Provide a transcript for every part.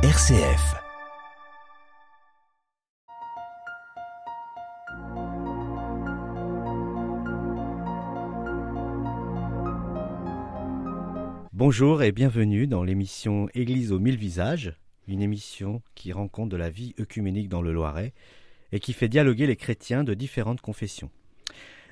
RCF. Bonjour et bienvenue dans l'émission Église aux mille visages, une émission qui rend compte de la vie œcuménique dans le Loiret et qui fait dialoguer les chrétiens de différentes confessions.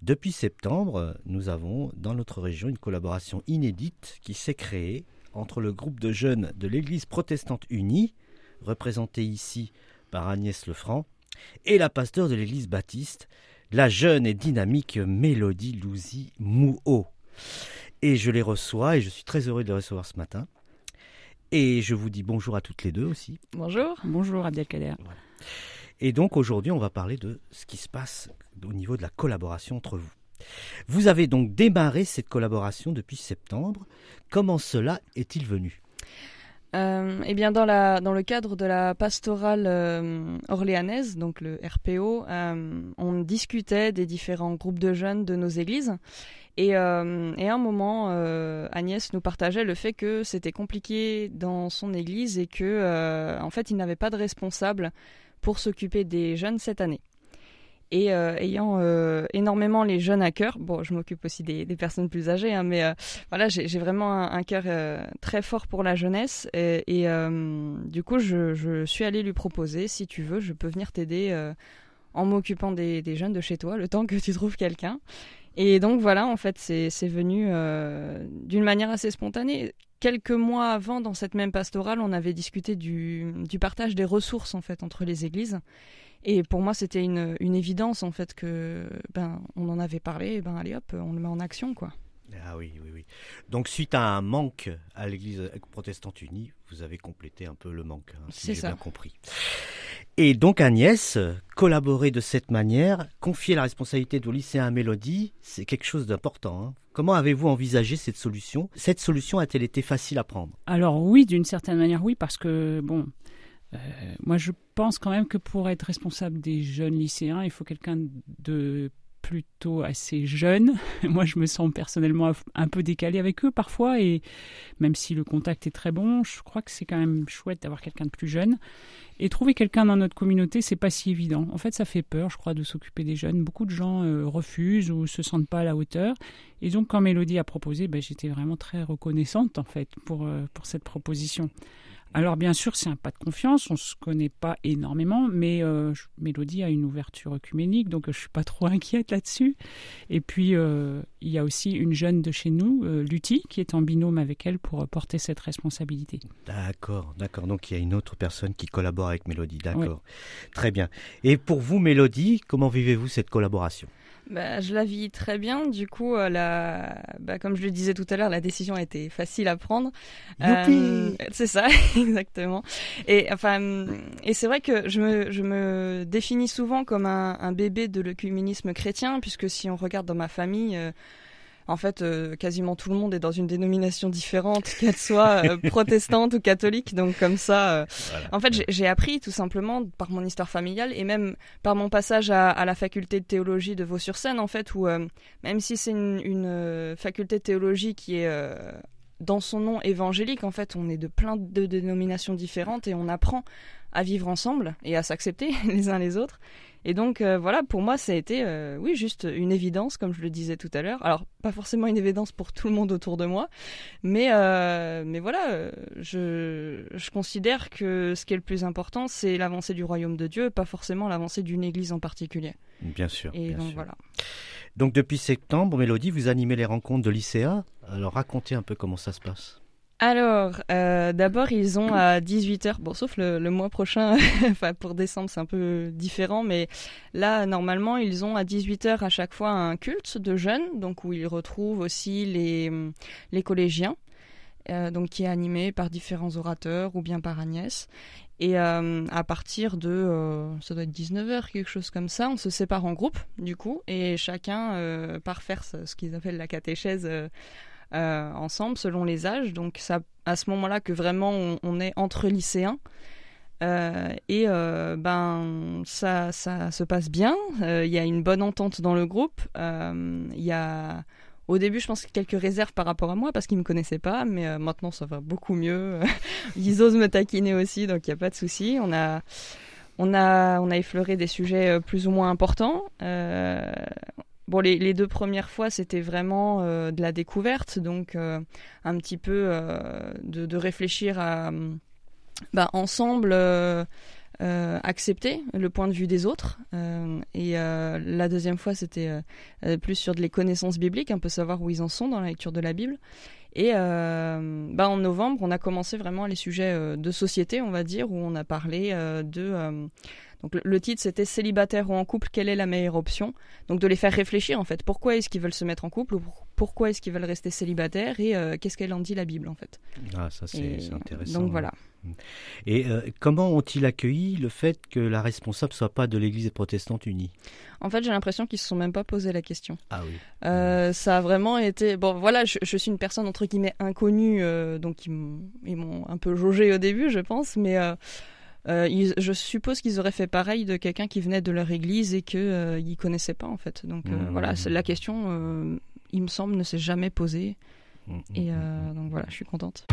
Depuis septembre, nous avons dans notre région une collaboration inédite qui s'est créée entre le groupe de jeunes de l'Église protestante unie, représenté ici par Agnès Lefranc, et la pasteur de l'Église baptiste, la jeune et dynamique Mélodie Louzy Mouho. Et je les reçois et je suis très heureux de les recevoir ce matin. Et je vous dis bonjour à toutes les deux aussi. Bonjour. Bonjour Abdelkader. Voilà. Et donc aujourd'hui, on va parler de ce qui se passe au niveau de la collaboration entre vous. Vous avez donc démarré cette collaboration depuis septembre. Comment cela est-il venu? Euh, eh bien, dans, le cadre de la pastorale euh, orléanaise, donc le RPO, euh, on discutait des différents groupes de jeunes de nos églises. Et, et à un moment, Agnès nous partageait le fait que c'était compliqué dans son église et que, en fait, il n'avait pas de responsable pour s'occuper des jeunes cette année. Et euh, ayant euh, énormément les jeunes à cœur, bon, je m'occupe aussi des, personnes plus âgées, hein, mais euh, voilà, j'ai vraiment un, un cœur très fort pour la jeunesse. Et, et du coup, je, suis allée lui proposer, si tu veux, je peux venir t'aider en m'occupant des, jeunes de chez toi, le temps que tu trouves quelqu'un. Et donc voilà, en fait, c'est venu d'une manière assez spontanée quelques mois avant, dans cette même pastorale, on avait discuté du, du, partage des ressources en fait entre les églises. Et pour moi, c'était une, une, évidence en fait que ben on en avait parlé, et ben allez hop, on le met en action quoi. Ah oui, oui, oui. Donc suite à un manque à l'Église protestante unie, vous avez complété un peu le manque, hein, si j'ai bien compris. Et donc Agnès, collaborer de cette manière, confier la responsabilité de vos lycéens à Mélodie, c'est quelque chose d'important. Hein. Comment avez-vous envisagé cette solution? Cette solution a-t-elle été facile à prendre? Alors oui, d'une certaine manière oui, parce que bon, euh, moi je pense quand même que pour être responsable des jeunes lycéens, il faut quelqu'un de plutôt assez jeune. Moi, je me sens personnellement un peu décalé avec eux parfois, et même si le contact est très bon, je crois que c'est quand même chouette d'avoir quelqu'un de plus jeune. Et trouver quelqu'un dans notre communauté, c'est pas si évident. En fait, ça fait peur, je crois, de s'occuper des jeunes. Beaucoup de gens euh, refusent ou se sentent pas à la hauteur. Et donc, quand Mélodie a proposé, ben, j'étais vraiment très reconnaissante en fait pour euh, pour cette proposition. Alors bien sûr, c'est un pas de confiance, on se connaît pas énormément, mais euh, Mélodie a une ouverture œcuménique, donc je suis pas trop inquiète là-dessus. Et puis euh, il y a aussi une jeune de chez nous, euh, Lutti, qui est en binôme avec elle pour porter cette responsabilité. D'accord, d'accord. Donc il y a une autre personne qui collabore avec Mélodie, d'accord. Oui. Très bien. Et pour vous, Mélodie, comment vivez-vous cette collaboration? Bah, je la vis très bien. Du coup, euh, la... bah, comme je le disais tout à l'heure, la décision a été facile à prendre. Euh, c'est ça, exactement. Et enfin, et c'est vrai que je me, je me définis souvent comme un, un bébé de l'œcuménisme chrétien, puisque si on regarde dans ma famille. Euh, en fait, euh, quasiment tout le monde est dans une dénomination différente, qu'elle soit euh, protestante ou catholique. Donc comme ça, euh, voilà. en fait, j'ai appris tout simplement par mon histoire familiale et même par mon passage à, à la faculté de théologie de Vaux-sur-Seine, en fait, où même si c'est une, une, faculté de théologie qui est dans son nom évangélique, en fait, on est de plein de dénominations différentes et on apprend à vivre ensemble et à s'accepter les uns les autres. Et donc euh, voilà, pour moi, ça a été, euh, oui, juste une évidence, comme je le disais tout à l'heure. Alors, pas forcément une évidence pour tout le monde autour de moi, mais, euh, mais voilà, je, je considère que ce qui est le plus important, c'est l'avancée du royaume de Dieu, pas forcément l'avancée d'une église en particulier. Bien sûr. Et bien donc sûr. voilà. Donc depuis septembre, Mélodie, vous animez les rencontres de lycéens. Alors racontez un peu comment ça se passe. Alors, euh, d'abord, ils ont à 18h, bon, sauf le, le mois prochain, enfin pour décembre, c'est un peu différent, mais là, normalement, ils ont à 18h à chaque fois un culte de jeunes, donc où ils retrouvent aussi les, les collégiens, euh, donc qui est animé par différents orateurs ou bien par Agnès. Et euh, à partir de, euh, ça doit être 19h, quelque chose comme ça, on se sépare en groupe, du coup, et chacun euh, part faire ce, ce qu'ils appellent la catéchèse euh, ensemble, selon les âges. Donc, c'est à ce moment-là que vraiment on, est entre lycéens. et ben, ça, ça se passe bien. Il y a une bonne entente dans le groupe. Il y a au début, je pense quelques réserves par rapport à moi parce qu'ils me connaissaient pas, mais maintenant ça va beaucoup mieux. Ils osent me taquiner aussi, donc il n'y a pas de souci. On a on a, on a effleuré des sujets plus ou moins importants. Euh, Bon, les, deux premières fois, c'était vraiment euh, de la découverte, donc euh, un petit peu euh, de, réfléchir à, bah, ensemble, accepter le point de vue des autres. et la deuxième fois, c'était plus sur de les connaissances bibliques, un peu savoir où ils en sont dans la lecture de la Bible. Et bah, en novembre, on a commencé vraiment les sujets de société, on va dire, où on a parlé de donc le, titre c'était célibataire ou en couple, quelle est la meilleure option? Donc de les faire réfléchir en fait. Pourquoi est-ce qu'ils veulent se mettre en couple ou pourquoi est-ce qu'ils veulent rester célibataires et euh, qu'est-ce qu'elle en dit la Bible en fait? Ah ça c'est intéressant. Donc voilà. Et euh, comment ont-ils accueilli le fait que la responsable soit pas de l'Église protestante unie? En fait, j'ai l'impression qu'ils se sont même pas posé la question. Ah oui. Euh, ça a vraiment été bon. Voilà, je, suis une personne entre guillemets inconnue, donc ils m'ont un peu jaugé au début, je pense, mais euh, je suppose qu'ils auraient fait pareil de quelqu'un qui venait de leur église et qu'ils euh, ne connaissaient pas en fait. Donc euh, mmh, voilà, la question, il me semble, ne s'est jamais posée. et donc voilà, je suis contente.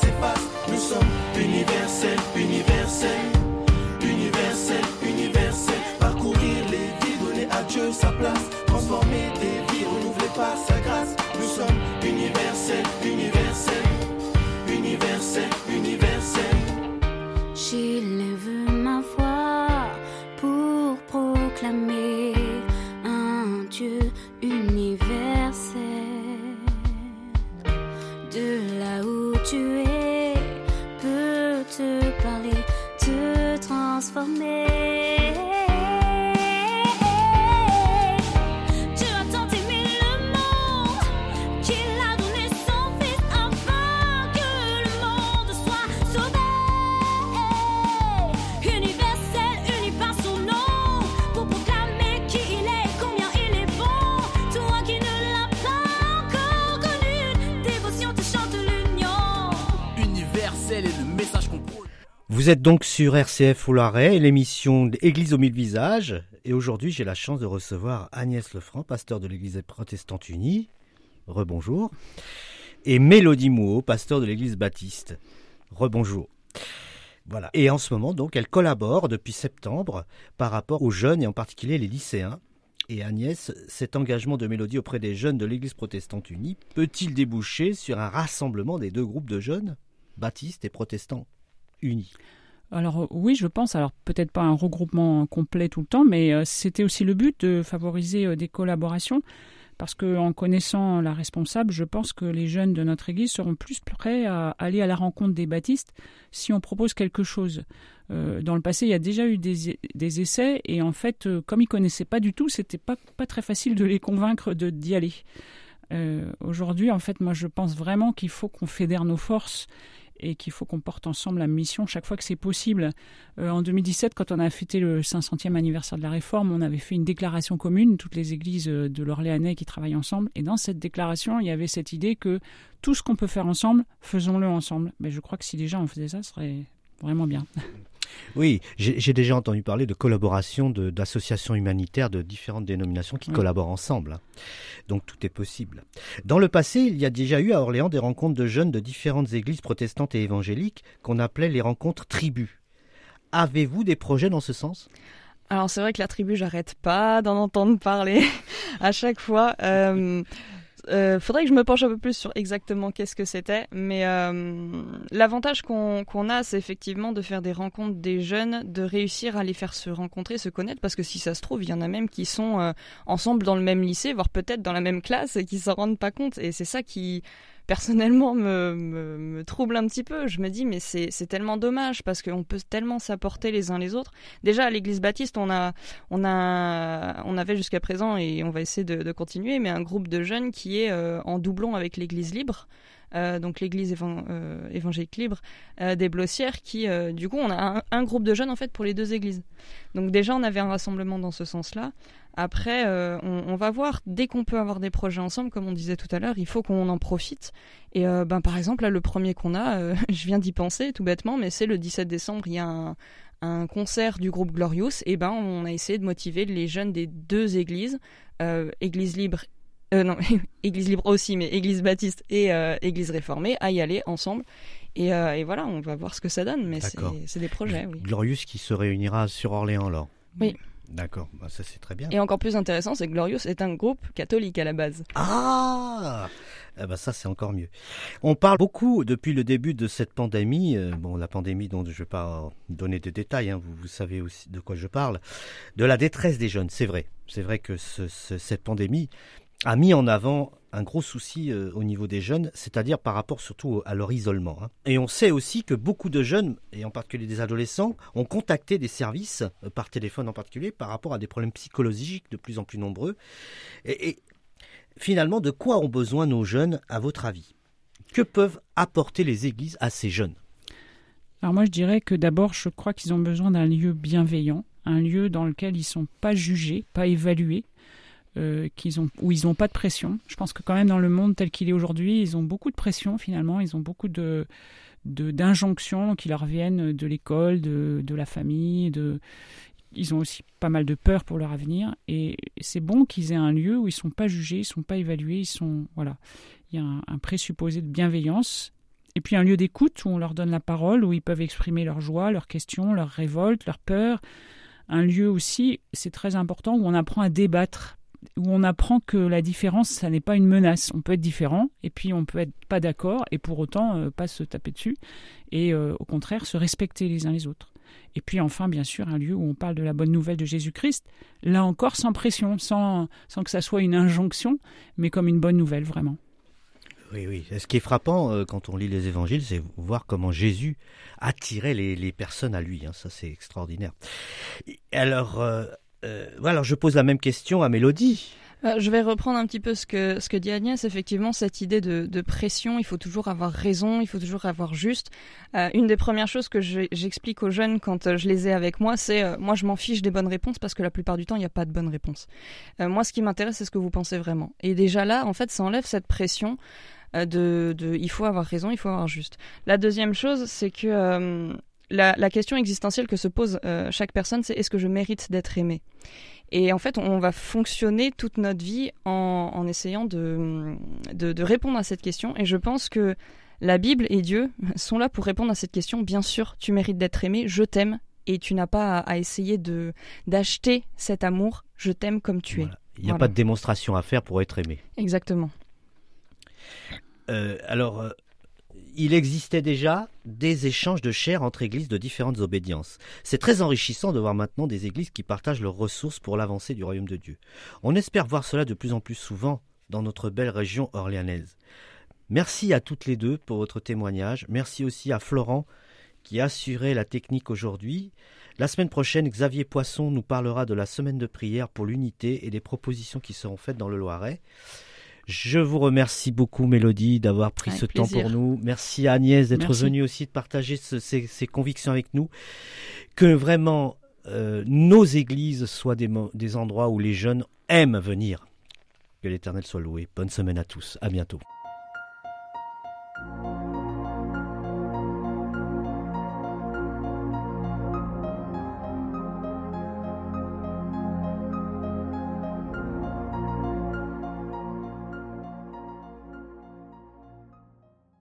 s'efface. Nous sommes universels, universels, universels, universels. Parcourir les vies, donner à Dieu sa place. Transformer des vies, renouveler par sa grâce. Nous sommes universels, universels, universels, universels. J'élève ma voix pour proclamer un Dieu universel de là où tu es peut te parler, te transformer. Vous êtes donc sur RCF Loiret, l'émission Église aux mille visages. Et aujourd'hui, j'ai la chance de recevoir Agnès Lefranc, pasteur de l'Église protestante unie. Rebonjour. Et Mélodie Mouot, pasteur de l'Église baptiste. Rebonjour. Voilà. Et en ce moment, donc, elle collabore depuis septembre par rapport aux jeunes et en particulier les lycéens. Et Agnès, cet engagement de Mélodie auprès des jeunes de l'Église protestante unie peut-il déboucher sur un rassemblement des deux groupes de jeunes, baptistes et protestants? Unis alors oui, je pense. Alors peut-être pas un regroupement complet tout le temps, mais euh, c'était aussi le but de favoriser euh, des collaborations. Parce qu'en connaissant la responsable, je pense que les jeunes de notre Église seront plus prêts à aller à la rencontre des baptistes si on propose quelque chose. Euh, dans le passé, il y a déjà eu des, essais et en fait, comme ils connaissaient pas du tout, c'était pas pas très facile de les convaincre d'y aller. Aujourd'hui, en fait, moi, je pense vraiment qu'il faut qu'on fédère nos forces et qu'il faut qu'on porte ensemble la mission chaque fois que c'est possible. Euh, en 2017, quand on a fêté le 500e anniversaire de la réforme, on avait fait une déclaration commune, toutes les églises euh, de l'Orléanais qui travaillent ensemble. Et dans cette déclaration, il y avait cette idée que tout ce qu'on peut faire ensemble, faisons-le ensemble. Mais je crois que si déjà on faisait ça, ce serait vraiment bien. Oui, j'ai déjà entendu parler de collaboration d'associations humanitaires de différentes dénominations qui collaborent ensemble. Donc tout est possible. Dans le passé, il y a déjà eu à Orléans des rencontres de jeunes de différentes églises protestantes et évangéliques qu'on appelait les rencontres tribus. Avez-vous des projets dans ce sens? Alors c'est vrai que la tribu, j'arrête pas d'en entendre parler à chaque fois. Euh, euh, faudrait que je me penche un peu plus sur exactement qu'est-ce que c'était, mais euh, l'avantage qu'on a, c'est effectivement de faire des rencontres des jeunes, de réussir à les faire se rencontrer, se connaître, parce que si ça se trouve, il y en a même qui sont euh, ensemble dans le même lycée, voire peut-être dans la même classe, et qui s'en rendent pas compte. Et c'est ça qui personnellement me, me, trouble un petit peu. Je me dis, mais c'est tellement dommage parce qu'on peut tellement s'apporter les uns les autres. Déjà, à l'église baptiste, on, a, on, a, on avait jusqu'à présent, et on va essayer de, continuer, mais un groupe de jeunes qui est euh, en doublon avec l'église libre. Donc l'église évangélique libre des Blossières, qui, du coup, on a un, groupe de jeunes en fait pour les deux églises. Donc déjà, on avait un rassemblement dans ce sens-là. Après, on, va voir, dès qu'on peut avoir des projets ensemble, comme on disait tout à l'heure, il faut qu'on en profite. Et ben, par exemple, là, le premier qu'on a, je viens d'y penser tout bêtement, mais c'est le 17 décembre, il y a un, un concert du groupe Glorious, et ben on a essayé de motiver les jeunes des deux églises, euh, Église libre, euh, non, Église libre aussi, mais Église baptiste et euh, Église réformée, à y aller ensemble. Et, et, voilà, on va voir ce que ça donne, mais c'est des projets. Oui. Glorious qui se réunira sur Orléans alors. Oui. D'accord, bah, ça c'est très bien. Et encore plus intéressant, c'est que Glorious est un groupe catholique à la base. Ah eh ben, ça c'est encore mieux. On parle beaucoup depuis le début de cette pandémie, euh, bon la pandémie dont je ne vais pas donner de détails, hein, vous, savez aussi de quoi je parle, de la détresse des jeunes, c'est vrai. C'est vrai que cette pandémie a mis en avant un gros souci euh, au niveau des jeunes, c'est-à-dire par rapport surtout à leur isolement. Hein. Et on sait aussi que beaucoup de jeunes, et en particulier des adolescents, ont contacté des services, euh, par téléphone en particulier, par rapport à des problèmes psychologiques de plus en plus nombreux. Et, finalement, de quoi ont besoin nos jeunes, à votre avis? Que peuvent apporter les églises à ces jeunes? Alors moi, je dirais que d'abord, je crois qu'ils ont besoin d'un lieu bienveillant, un lieu dans lequel ils ne sont pas jugés, pas évalués, euh, qu'ils ont, où ils n'ont pas de pression. Je pense que quand même dans le monde tel qu'il est aujourd'hui, ils ont beaucoup de pression finalement, ils ont beaucoup de d'injonctions qui leur viennent de l'école, de, de, la famille, ils ont aussi pas mal de peur pour leur avenir. Et c'est bon qu'ils aient un lieu où ils sont pas jugés, ils sont pas évalués, ils sont voilà, il y a un, un présupposé de bienveillance. Et puis un lieu d'écoute où on leur donne la parole, où ils peuvent exprimer leur joie, leurs questions, leurs révoltes, leurs peurs. Un lieu aussi, c'est très important, où on apprend à débattre où on apprend que la différence, ça n'est pas une menace. On peut être différent et puis on peut être pas d'accord et pour autant euh, pas se taper dessus et euh, au contraire se respecter les uns les autres. Et puis enfin, bien sûr, un lieu où on parle de la bonne nouvelle de Jésus-Christ, là encore sans pression, sans, sans que ça soit une injonction, mais comme une bonne nouvelle vraiment. Oui, oui. Ce qui est frappant euh, quand on lit les évangiles, c'est voir comment Jésus attirait les, les personnes à lui. Hein. Ça, c'est extraordinaire. Alors, voilà, je pose la même question à Mélodie. Euh, je vais reprendre un petit peu ce que, ce que dit Agnès. Effectivement, cette idée de, pression, il faut toujours avoir raison, il faut toujours avoir juste. Euh, une des premières choses que j'explique aux jeunes quand je les ai avec moi, c'est moi je m'en fiche des bonnes réponses parce que la plupart du temps, il n'y a pas de bonnes réponses. moi, ce qui m'intéresse, c'est ce que vous pensez vraiment. Et déjà là, en fait, ça enlève cette pression. De, de, il faut avoir raison, il faut avoir juste. La deuxième chose, c'est que la, question existentielle que se pose euh, chaque personne, c'est est-ce que je mérite d'être aimé Et en fait, on va fonctionner toute notre vie en, essayant de, de, répondre à cette question. Et je pense que la Bible et Dieu sont là pour répondre à cette question. Bien sûr, tu mérites d'être aimé, je t'aime, et tu n'as pas à, essayer de d'acheter cet amour. Je t'aime comme tu es. Il n'y a pas de démonstration à faire pour être aimé. Exactement. Euh, alors, euh, il existait déjà des échanges de chair entre églises de différentes obédiences. C'est très enrichissant de voir maintenant des églises qui partagent leurs ressources pour l'avancée du royaume de Dieu. On espère voir cela de plus en plus souvent dans notre belle région orléanaise. Merci à toutes les deux pour votre témoignage. Merci aussi à Florent qui a assuré la technique aujourd'hui. La semaine prochaine, Xavier Poisson nous parlera de la semaine de prière pour l'unité et des propositions qui seront faites dans le Loiret. Je vous remercie beaucoup, Mélodie, d'avoir pris ce temps pour nous. Merci à Agnès d'être venue aussi, de partager ces, convictions avec nous. Que vraiment euh, nos églises soient des, des endroits où les jeunes aiment venir. Que l'Éternel soit loué. Bonne semaine à tous. À bientôt.